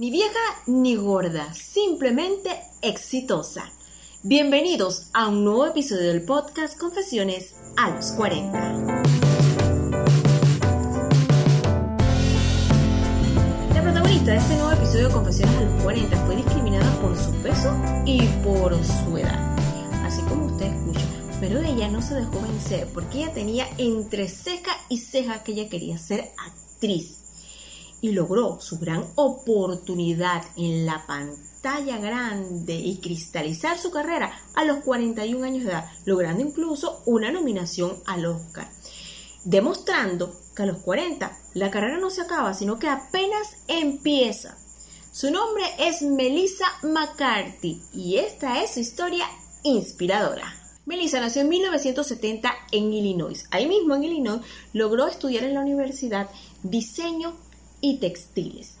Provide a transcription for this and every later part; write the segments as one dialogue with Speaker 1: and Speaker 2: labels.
Speaker 1: Ni vieja ni gorda, simplemente exitosa. Bienvenidos a un nuevo episodio del podcast Confesiones a los 40. La protagonista de este nuevo episodio de Confesiones a los 40 fue discriminada por su peso y por su edad, así como usted escucha. Pero ella no se dejó vencer porque ella tenía entre ceja y ceja que ella quería ser actriz y logró su gran oportunidad en la pantalla grande y cristalizar su carrera a los 41 años de edad, logrando incluso una nominación al Oscar, demostrando que a los 40 la carrera no se acaba, sino que apenas empieza. Su nombre es Melissa McCarthy y esta es su historia inspiradora. Melissa nació en 1970 en Illinois. Ahí mismo en Illinois logró estudiar en la universidad diseño y textiles.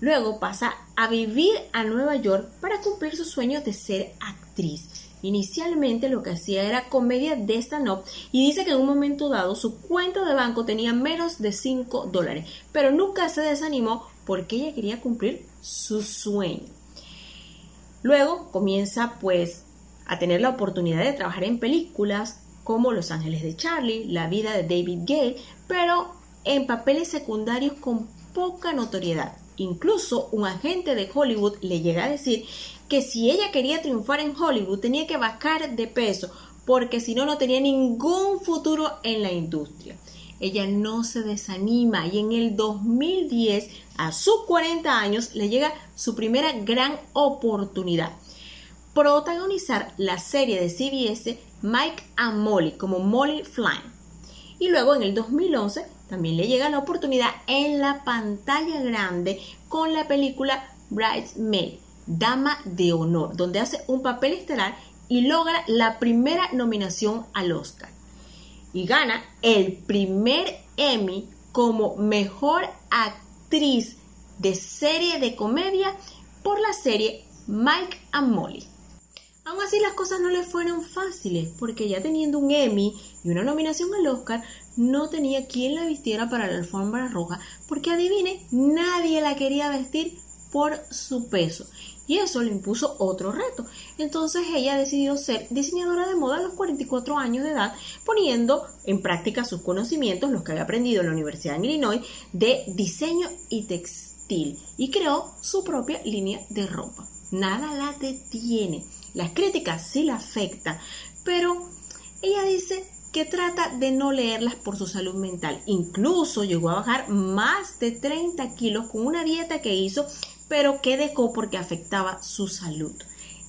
Speaker 1: Luego pasa a vivir a Nueva York para cumplir su sueño de ser actriz. Inicialmente lo que hacía era comedia de stand-up y dice que en un momento dado su cuenta de banco tenía menos de 5 dólares, pero nunca se desanimó porque ella quería cumplir su sueño. Luego comienza pues a tener la oportunidad de trabajar en películas como Los Ángeles de Charlie, La vida de David Gale, pero en papeles secundarios con poca notoriedad. Incluso un agente de Hollywood le llega a decir que si ella quería triunfar en Hollywood tenía que bajar de peso porque si no no tenía ningún futuro en la industria. Ella no se desanima y en el 2010, a sus 40 años, le llega su primera gran oportunidad. Protagonizar la serie de CBS Mike and Molly como Molly Flynn. Y luego en el 2011 también le llega la oportunidad en la pantalla grande con la película Bridesmaid, Dama de Honor, donde hace un papel estelar y logra la primera nominación al Oscar. Y gana el primer Emmy como mejor actriz de serie de comedia por la serie Mike and Molly. Aún así las cosas no le fueron fáciles, porque ya teniendo un Emmy y una nominación al Oscar, no tenía quien la vistiera para la alfombra roja, porque adivine, nadie la quería vestir por su peso. Y eso le impuso otro reto. Entonces ella decidió ser diseñadora de moda a los 44 años de edad, poniendo en práctica sus conocimientos, los que había aprendido en la Universidad de Illinois, de diseño y textil, y creó su propia línea de ropa. Nada la detiene. Las críticas sí la afectan, pero ella dice que trata de no leerlas por su salud mental. Incluso llegó a bajar más de 30 kilos con una dieta que hizo, pero que dejó porque afectaba su salud.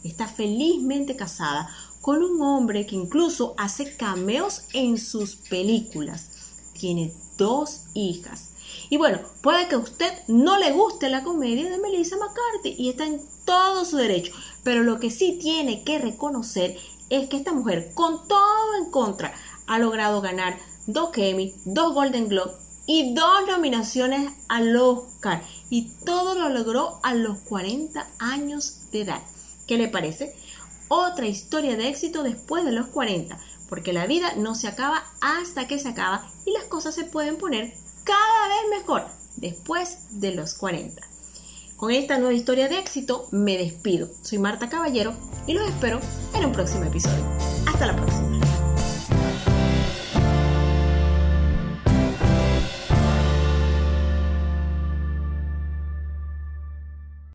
Speaker 1: Está felizmente casada con un hombre que incluso hace cameos en sus películas. Tiene dos hijas. Y bueno, puede que a usted no le guste la comedia de Melissa McCarthy y está en todo su derecho, pero lo que sí tiene que reconocer es que esta mujer, con todo en contra, ha logrado ganar dos Emmy, dos Golden Globe y dos nominaciones al Oscar. Y todo lo logró a los 40 años de edad. ¿Qué le parece? Otra historia de éxito después de los 40, porque la vida no se acaba hasta que se acaba y las cosas se pueden poner cada vez mejor después de los 40. Con esta nueva historia de éxito me despido. Soy Marta Caballero y los espero en un próximo episodio. Hasta la próxima.